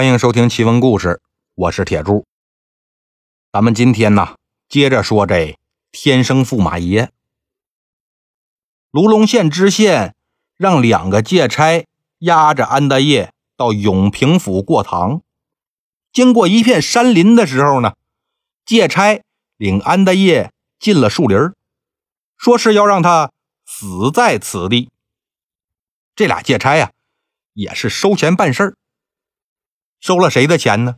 欢迎收听奇闻故事，我是铁柱。咱们今天呢，接着说这天生驸马爷。卢龙县知县让两个借差押着安大业到永平府过堂。经过一片山林的时候呢，借差领安大业进了树林，说是要让他死在此地。这俩借差呀，也是收钱办事儿。收了谁的钱呢？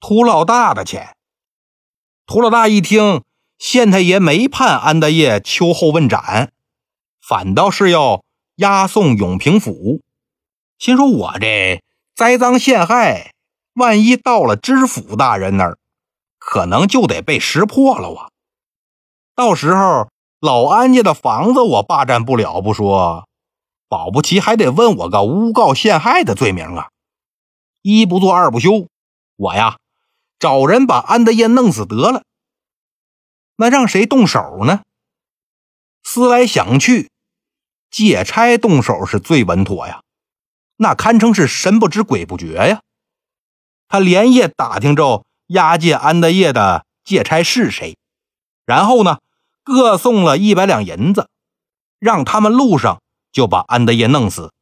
涂老大的钱。涂老大一听，县太爷没判安大业秋后问斩，反倒是要押送永平府，心说：“我这栽赃陷害，万一到了知府大人那儿，可能就得被识破了。我到时候老安家的房子我霸占不了不说，保不齐还得问我个诬告陷害的罪名啊！”一不做二不休，我呀找人把安德业弄死得了。那让谁动手呢？思来想去，借差动手是最稳妥呀，那堪称是神不知鬼不觉呀。他连夜打听着押解安德业的借差是谁，然后呢各送了一百两银子，让他们路上就把安德业弄死。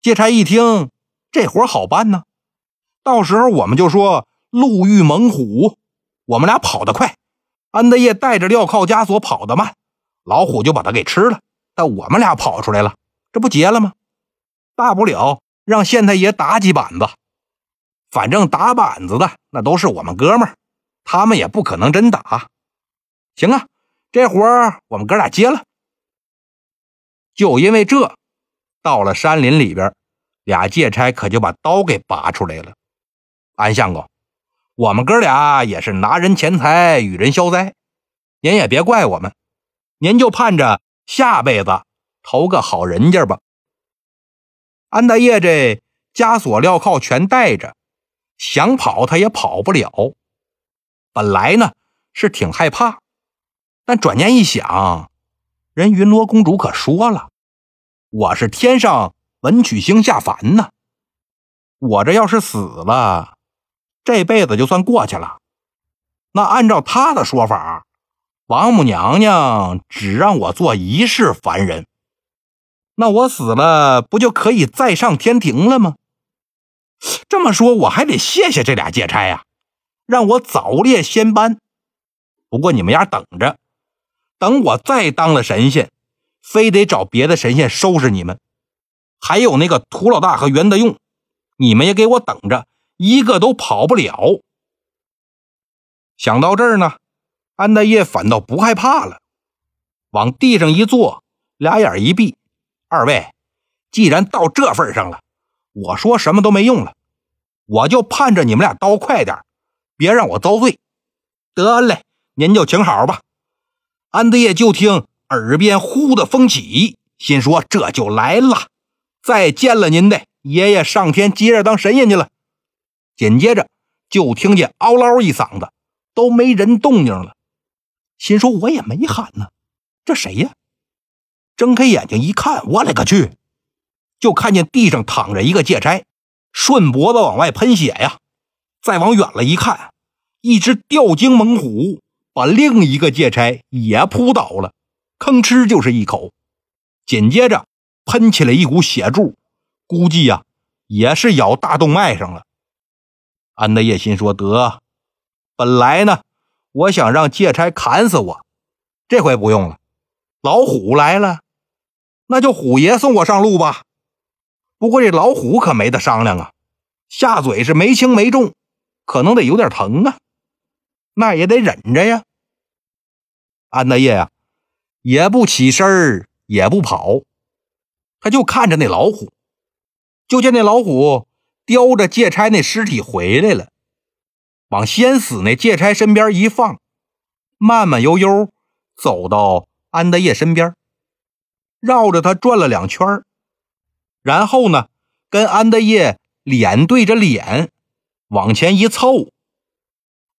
借差一听。这活好办呢，到时候我们就说路遇猛虎，我们俩跑得快，安德业带着镣铐枷锁跑得慢，老虎就把他给吃了。但我们俩跑出来了，这不结了吗？大不了让县太爷打几板子，反正打板子的那都是我们哥们儿，他们也不可能真打。行啊，这活我们哥俩接了。就因为这，到了山林里边。俩借差可就把刀给拔出来了。安相公，我们哥俩也是拿人钱财与人消灾，您也别怪我们，您就盼着下辈子投个好人家吧。安大业这枷锁镣铐全带着，想跑他也跑不了。本来呢是挺害怕，但转念一想，人云罗公主可说了，我是天上。文曲星下凡呢，我这要是死了，这辈子就算过去了。那按照他的说法，王母娘娘只让我做一世凡人，那我死了不就可以再上天庭了吗？这么说，我还得谢谢这俩借差呀，让我早列仙班。不过你们丫等着，等我再当了神仙，非得找别的神仙收拾你们。还有那个涂老大和袁德用，你们也给我等着，一个都跑不了。想到这儿呢，安大业反倒不害怕了，往地上一坐，俩眼一闭。二位，既然到这份上了，我说什么都没用了，我就盼着你们俩刀快点，别让我遭罪。得嘞，您就请好吧。安大业就听耳边呼的风起，心说这就来了。再见了您的爷爷上天接着当神仙去了。紧接着就听见嗷唠一嗓子，都没人动静了。心说我也没喊呢，这谁呀？睁开眼睛一看，我勒个去！就看见地上躺着一个戒差，顺脖子往外喷血呀。再往远了一看，一只吊睛猛虎把另一个戒差也扑倒了，吭哧就是一口。紧接着。喷起来一股血柱，估计呀也是咬大动脉上了。安德业心说：“得，本来呢，我想让借差砍死我，这回不用了。老虎来了，那就虎爷送我上路吧。不过这老虎可没得商量啊，下嘴是没轻没重，可能得有点疼啊，那也得忍着呀。”安德业呀，也不起身也不跑。他就看着那老虎，就见那老虎叼着借差那尸体回来了，往先死那借差身边一放，慢慢悠悠走到安德业身边，绕着他转了两圈然后呢，跟安德业脸对着脸往前一凑，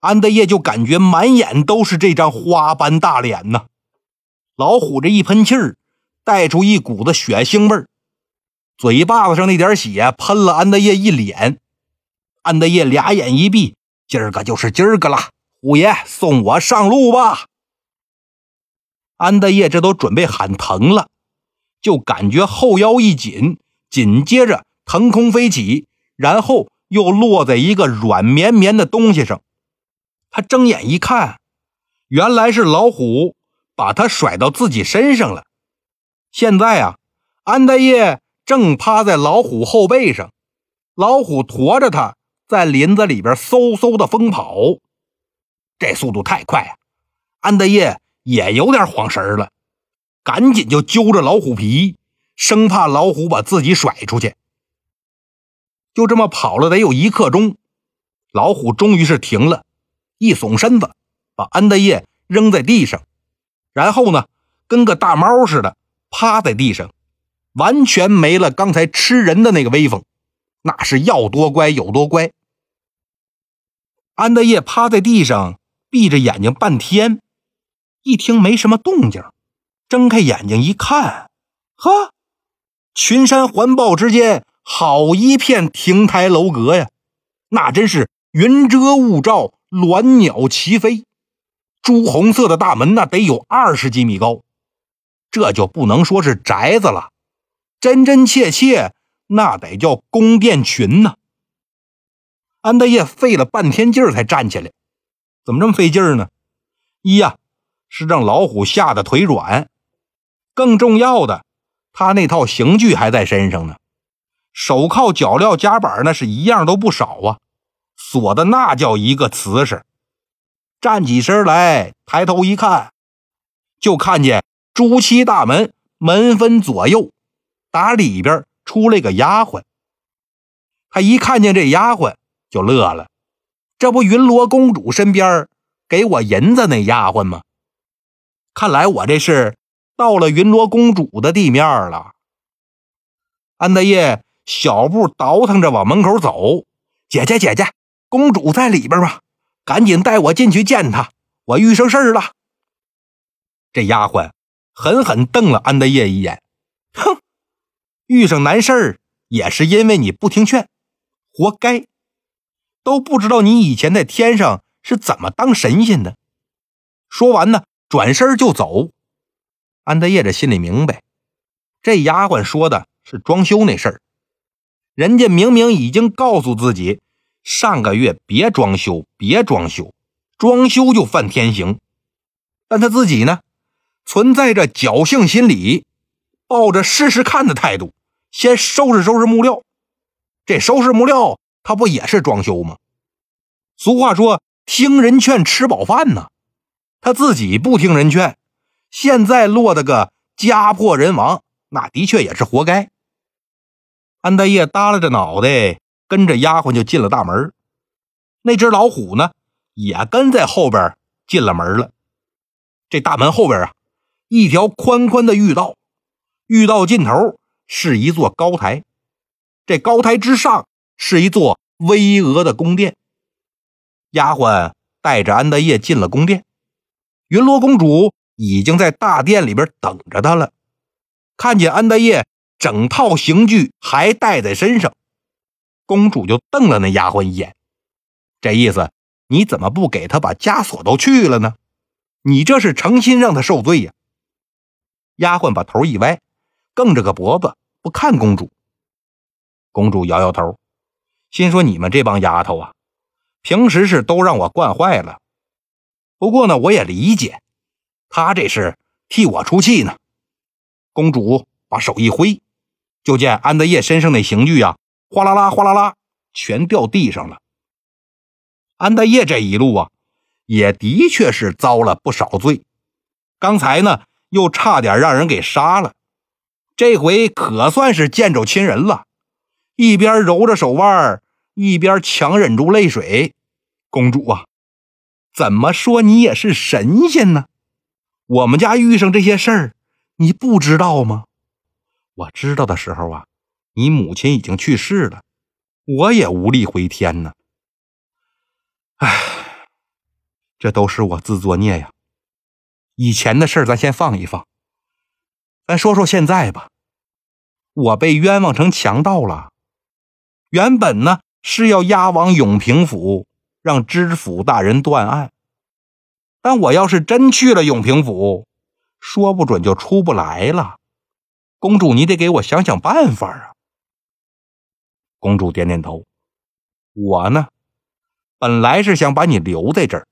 安德业就感觉满眼都是这张花斑大脸呐。老虎这一喷气儿。带出一股子血腥味儿，嘴巴子上那点血喷了安德业一脸，安德业俩眼一闭，今儿个就是今儿个了，虎爷送我上路吧。安德业这都准备喊疼了，就感觉后腰一紧，紧接着腾空飞起，然后又落在一个软绵绵的东西上。他睁眼一看，原来是老虎把他甩到自己身上了。现在啊，安德业正趴在老虎后背上，老虎驮着他在林子里边嗖嗖的疯跑，这速度太快啊！安德业也有点晃神了，赶紧就揪着老虎皮，生怕老虎把自己甩出去。就这么跑了得有一刻钟，老虎终于是停了，一耸身子，把安德业扔在地上，然后呢，跟个大猫似的。趴在地上，完全没了刚才吃人的那个威风，那是要多乖有多乖。安德业趴在地上，闭着眼睛半天，一听没什么动静，睁开眼睛一看，呵，群山环抱之间，好一片亭台楼阁呀，那真是云遮雾罩，鸾鸟齐飞。朱红色的大门那得有二十几米高。这就不能说是宅子了，真真切切那得叫宫殿群呢。安德烈费了半天劲儿才站起来，怎么这么费劲儿呢？一呀是让老虎吓得腿软，更重要的，他那套刑具还在身上呢，手铐、脚镣、夹板那是一样都不少啊，锁的那叫一个瓷实。站起身来，抬头一看，就看见。朱漆大门，门分左右，打里边出来个丫鬟。他一看见这丫鬟就乐了，这不云罗公主身边给我银子那丫鬟吗？看来我这是到了云罗公主的地面了。安德业小步倒腾着往门口走，姐姐姐姐，公主在里边吗？赶紧带我进去见她，我遇上事儿了。这丫鬟。狠狠瞪了安德业一眼，哼，遇上难事儿也是因为你不听劝，活该！都不知道你以前在天上是怎么当神仙的。说完呢，转身就走。安德业这心里明白，这丫鬟说的是装修那事儿，人家明明已经告诉自己，上个月别装修，别装修，装修就犯天刑，但他自己呢？存在着侥幸心理，抱着试试看的态度，先收拾收拾木料。这收拾木料，他不也是装修吗？俗话说“听人劝，吃饱饭”呢。他自己不听人劝，现在落得个家破人亡，那的确也是活该。安德业耷拉着脑袋，跟着丫鬟就进了大门。那只老虎呢，也跟在后边进了门了。这大门后边啊。一条宽宽的御道，御道尽头是一座高台，这高台之上是一座巍峨的宫殿。丫鬟带着安德业进了宫殿，云罗公主已经在大殿里边等着他了。看见安德业整套刑具还带在身上，公主就瞪了那丫鬟一眼，这意思你怎么不给他把枷锁都去了呢？你这是诚心让他受罪呀！丫鬟把头一歪，梗着个脖子不看公主。公主摇摇头，心说：“你们这帮丫头啊，平时是都让我惯坏了。不过呢，我也理解，她这是替我出气呢。”公主把手一挥，就见安德业身上那刑具呀，哗啦啦、哗啦啦，全掉地上了。安德业这一路啊，也的确是遭了不少罪。刚才呢。又差点让人给杀了，这回可算是见着亲人了。一边揉着手腕，一边强忍住泪水。公主啊，怎么说你也是神仙呢？我们家遇上这些事儿，你不知道吗？我知道的时候啊，你母亲已经去世了，我也无力回天呢。唉，这都是我自作孽呀。以前的事咱先放一放，咱说说现在吧。我被冤枉成强盗了，原本呢是要押往永平府，让知府大人断案。但我要是真去了永平府，说不准就出不来了。公主，你得给我想想办法啊！公主点点头。我呢，本来是想把你留在这儿，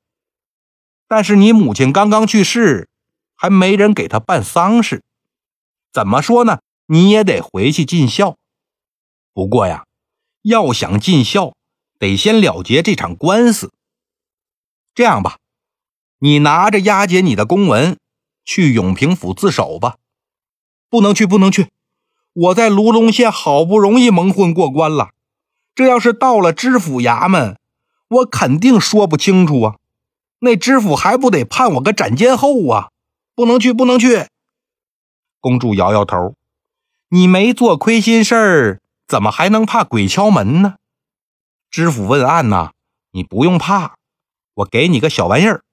但是你母亲刚刚去世，还没人给她办丧事。怎么说呢？你也得回去尽孝。不过呀，要想尽孝，得先了结这场官司。这样吧。你拿着押解你的公文去永平府自首吧，不能去，不能去！我在卢龙县好不容易蒙混过关了，这要是到了知府衙门，我肯定说不清楚啊！那知府还不得判我个斩监候啊！不能去，不能去！公主摇摇头，你没做亏心事儿，怎么还能怕鬼敲门呢？知府问案呐，你不用怕，我给你个小玩意儿。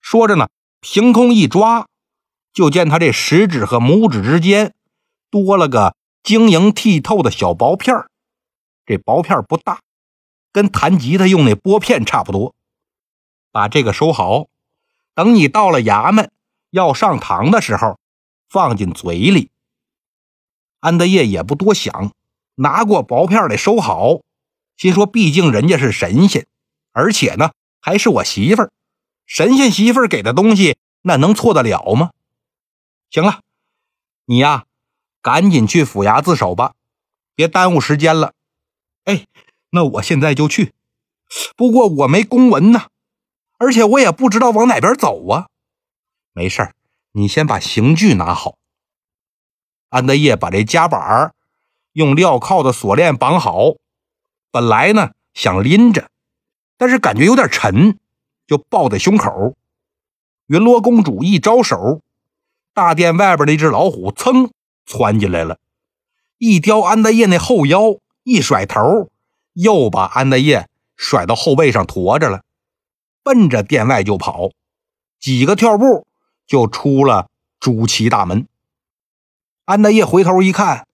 说着呢，凭空一抓，就见他这食指和拇指之间多了个晶莹剔透的小薄片这薄片不大，跟弹吉他用那拨片差不多。把这个收好，等你到了衙门要上堂的时候，放进嘴里。安德业也不多想，拿过薄片来收好，心说：毕竟人家是神仙，而且呢，还是我媳妇儿。神仙媳妇儿给的东西，那能错得了吗？行了，你呀，赶紧去府衙自首吧，别耽误时间了。哎，那我现在就去。不过我没公文呢，而且我也不知道往哪边走啊。没事你先把刑具拿好。安德业把这夹板用镣铐的锁链绑好，本来呢想拎着，但是感觉有点沉。就抱在胸口，云罗公主一招手，大殿外边那只老虎噌窜进来了，一叼安德业那后腰，一甩头，又把安德业甩到后背上驮着了，奔着殿外就跑，几个跳步就出了朱漆大门。安德业回头一看，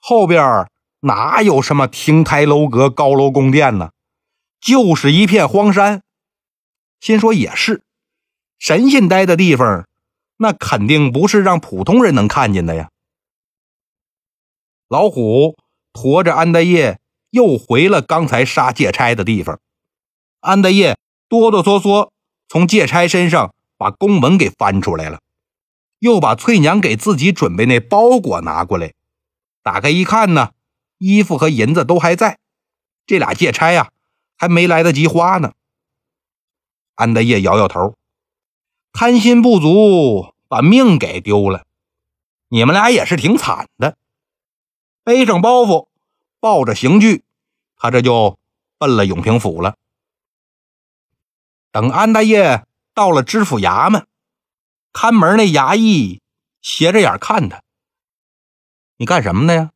后边哪有什么亭台楼阁、高楼宫殿呢？就是一片荒山。心说也是，神仙待的地方，那肯定不是让普通人能看见的呀。老虎驮着安德业又回了刚才杀借差的地方。安德业哆哆嗦嗦从借差身上把公文给翻出来了，又把翠娘给自己准备那包裹拿过来，打开一看呢，衣服和银子都还在，这俩借差呀还没来得及花呢。安德业摇摇头，贪心不足，把命给丢了。你们俩也是挺惨的。背上包袱，抱着刑具，他这就奔了永平府了。等安大业到了知府衙门，看门那衙役斜着眼看他：“你干什么呢呀？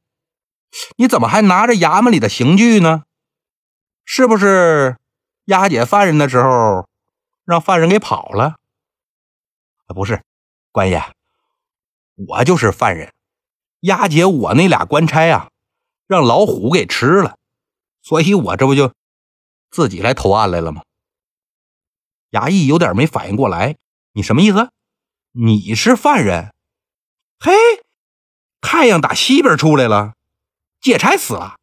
你怎么还拿着衙门里的刑具呢？是不是押解犯人的时候？”让犯人给跑了？不是，官爷，我就是犯人。押解我那俩官差啊，让老虎给吃了，所以我这不就自己来投案来了吗？衙役有点没反应过来，你什么意思？你是犯人？嘿，太阳打西边出来了，借差死了，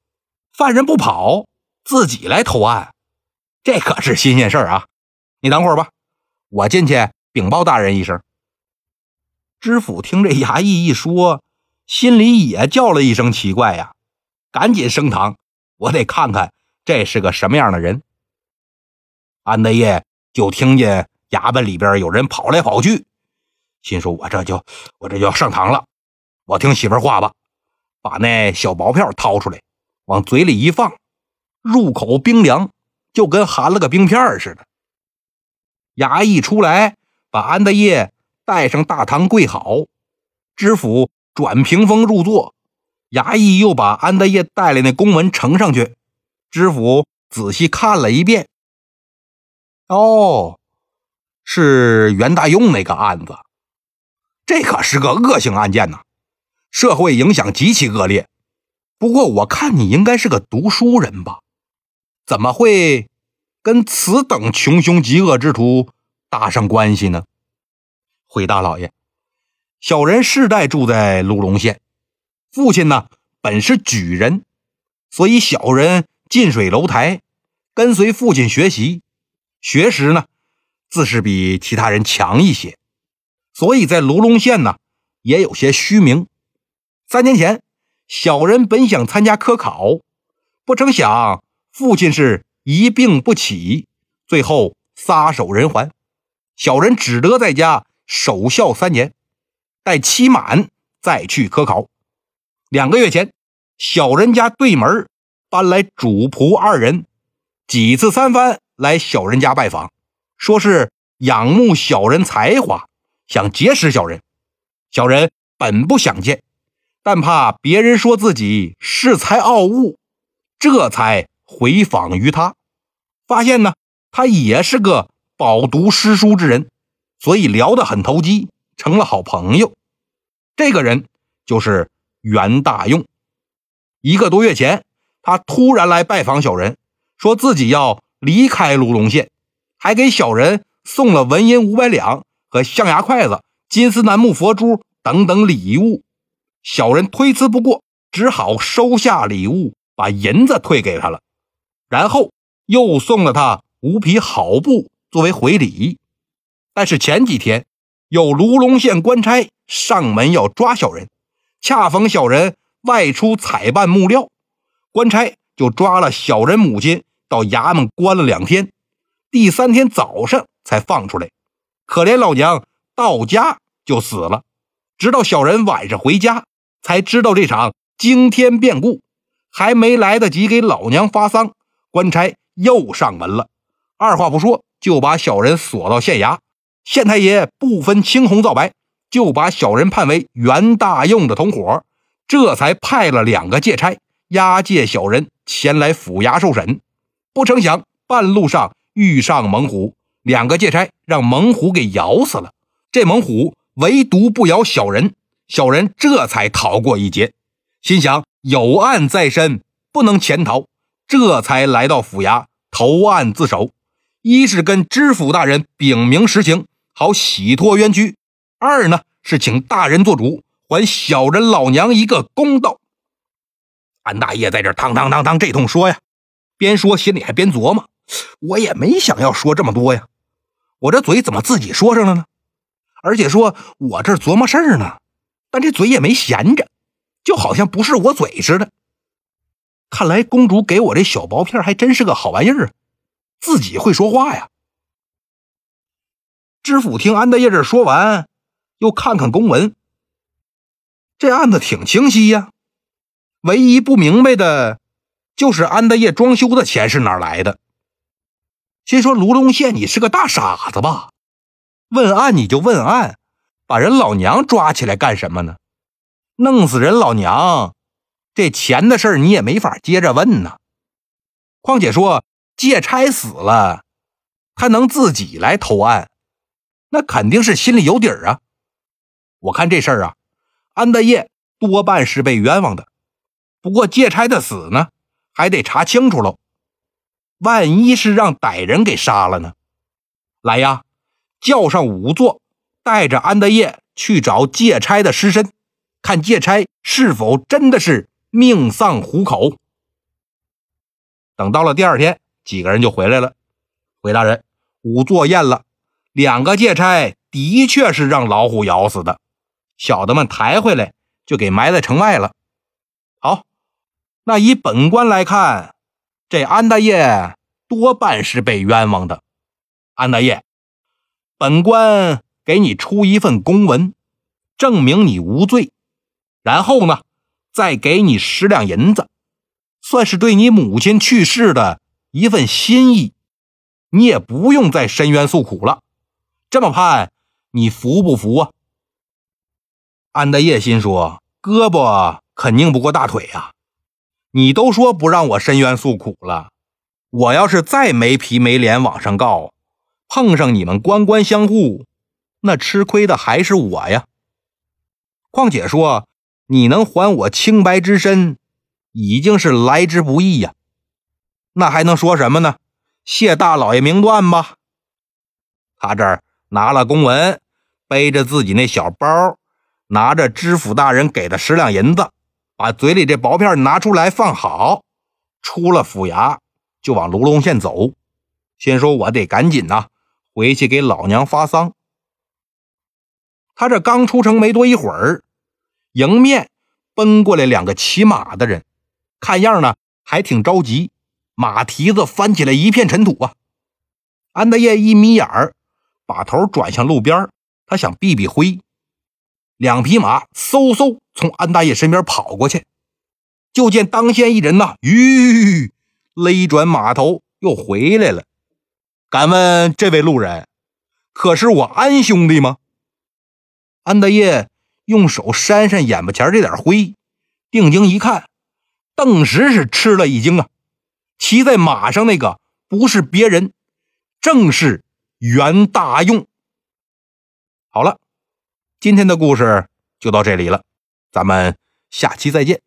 犯人不跑，自己来投案，这可是新鲜事儿啊！你等会儿吧，我进去禀报大人一声。知府听这衙役一说，心里也叫了一声奇怪呀，赶紧升堂，我得看看这是个什么样的人。安德业就听见衙门里边有人跑来跑去，心说：“我这就我这就要上堂了，我听媳妇话吧。”把那小薄片掏出来，往嘴里一放，入口冰凉，就跟含了个冰片似的。衙役出来，把安德业带上大堂跪好。知府转屏风入座，衙役又把安德业带来那公文呈上去。知府仔细看了一遍，哦，是袁大用那个案子，这可是个恶性案件呐，社会影响极其恶劣。不过我看你应该是个读书人吧？怎么会跟此等穷凶极恶之徒搭上关系呢？回大老爷，小人世代住在卢龙县，父亲呢本是举人，所以小人近水楼台，跟随父亲学习，学识呢自是比其他人强一些，所以在卢龙县呢也有些虚名。三年前，小人本想参加科考，不成想父亲是一病不起，最后撒手人寰，小人只得在家守孝三年，待期满再去科考。两个月前，小人家对门搬来主仆二人，几次三番来小人家拜访，说是仰慕小人才华，想结识小人。小人本不想见。但怕别人说自己恃才傲物，这才回访于他。发现呢，他也是个饱读诗书之人，所以聊得很投机，成了好朋友。这个人就是袁大用。一个多月前，他突然来拜访小人，说自己要离开卢龙县，还给小人送了纹银五百两和象牙筷子、金丝楠木佛珠等等礼物。小人推辞不过，只好收下礼物，把银子退给他了，然后又送了他五匹好布作为回礼。但是前几天有卢龙县官差上门要抓小人，恰逢小人外出采办木料，官差就抓了小人母亲到衙门关了两天，第三天早上才放出来。可怜老娘到家就死了，直到小人晚上回家。才知道这场惊天变故，还没来得及给老娘发丧，官差又上门了。二话不说，就把小人锁到县衙。县太爷不分青红皂白，就把小人判为袁大用的同伙，这才派了两个借差押解小人前来府衙受审。不成想，半路上遇上猛虎，两个借差让猛虎给咬死了。这猛虎唯独不咬小人。小人这才逃过一劫，心想有案在身，不能潜逃，这才来到府衙投案自首。一是跟知府大人禀明实情，好洗脱冤屈；二呢是请大人做主，还小人老娘一个公道。安大爷在这当当当当这通说呀，边说心里还边琢磨：我也没想要说这么多呀，我这嘴怎么自己说上了呢？而且说我这琢磨事儿呢。但这嘴也没闲着，就好像不是我嘴似的。看来公主给我这小薄片还真是个好玩意儿，自己会说话呀。知府听安大业这说完，又看看公文，这案子挺清晰呀。唯一不明白的，就是安大业装修的钱是哪来的。心说卢龙县，你是个大傻子吧？问案你就问案。把人老娘抓起来干什么呢？弄死人老娘，这钱的事你也没法接着问呢。况且说借差死了，他能自己来投案，那肯定是心里有底儿啊。我看这事儿啊，安大业多半是被冤枉的。不过借差的死呢，还得查清楚喽。万一是让歹人给杀了呢？来呀，叫上仵作。带着安德业去找借差的尸身，看借差是否真的是命丧虎口。等到了第二天，几个人就回来了。回大人，仵作验了，两个借差的确是让老虎咬死的。小的们抬回来就给埋在城外了。好，那以本官来看，这安大业多半是被冤枉的。安大业，本官。给你出一份公文，证明你无罪，然后呢，再给你十两银子，算是对你母亲去世的一份心意。你也不用再申冤诉苦了。这么判，你服不服啊？安大业心说：“胳膊肯定不过大腿呀！你都说不让我申冤诉苦了，我要是再没皮没脸往上告，碰上你们官官相护。”那吃亏的还是我呀。况且说你能还我清白之身，已经是来之不易呀。那还能说什么呢？谢大老爷明断吧。他这儿拿了公文，背着自己那小包，拿着知府大人给的十两银子，把嘴里这薄片拿出来放好，出了府衙就往卢龙县走。先说我得赶紧呐，回去给老娘发丧。他这刚出城没多一会儿，迎面奔过来两个骑马的人，看样呢还挺着急，马蹄子翻起来一片尘土啊。安德业一眯眼儿。把头转向路边，他想避避灰。两匹马嗖嗖从安大爷身边跑过去，就见当先一人呐，吁，勒转马头又回来了。敢问这位路人，可是我安兄弟吗？安大爷用手扇扇眼巴前这点灰，定睛一看，顿时是吃了一惊啊！骑在马上那个不是别人，正是。袁大用，好了，今天的故事就到这里了，咱们下期再见。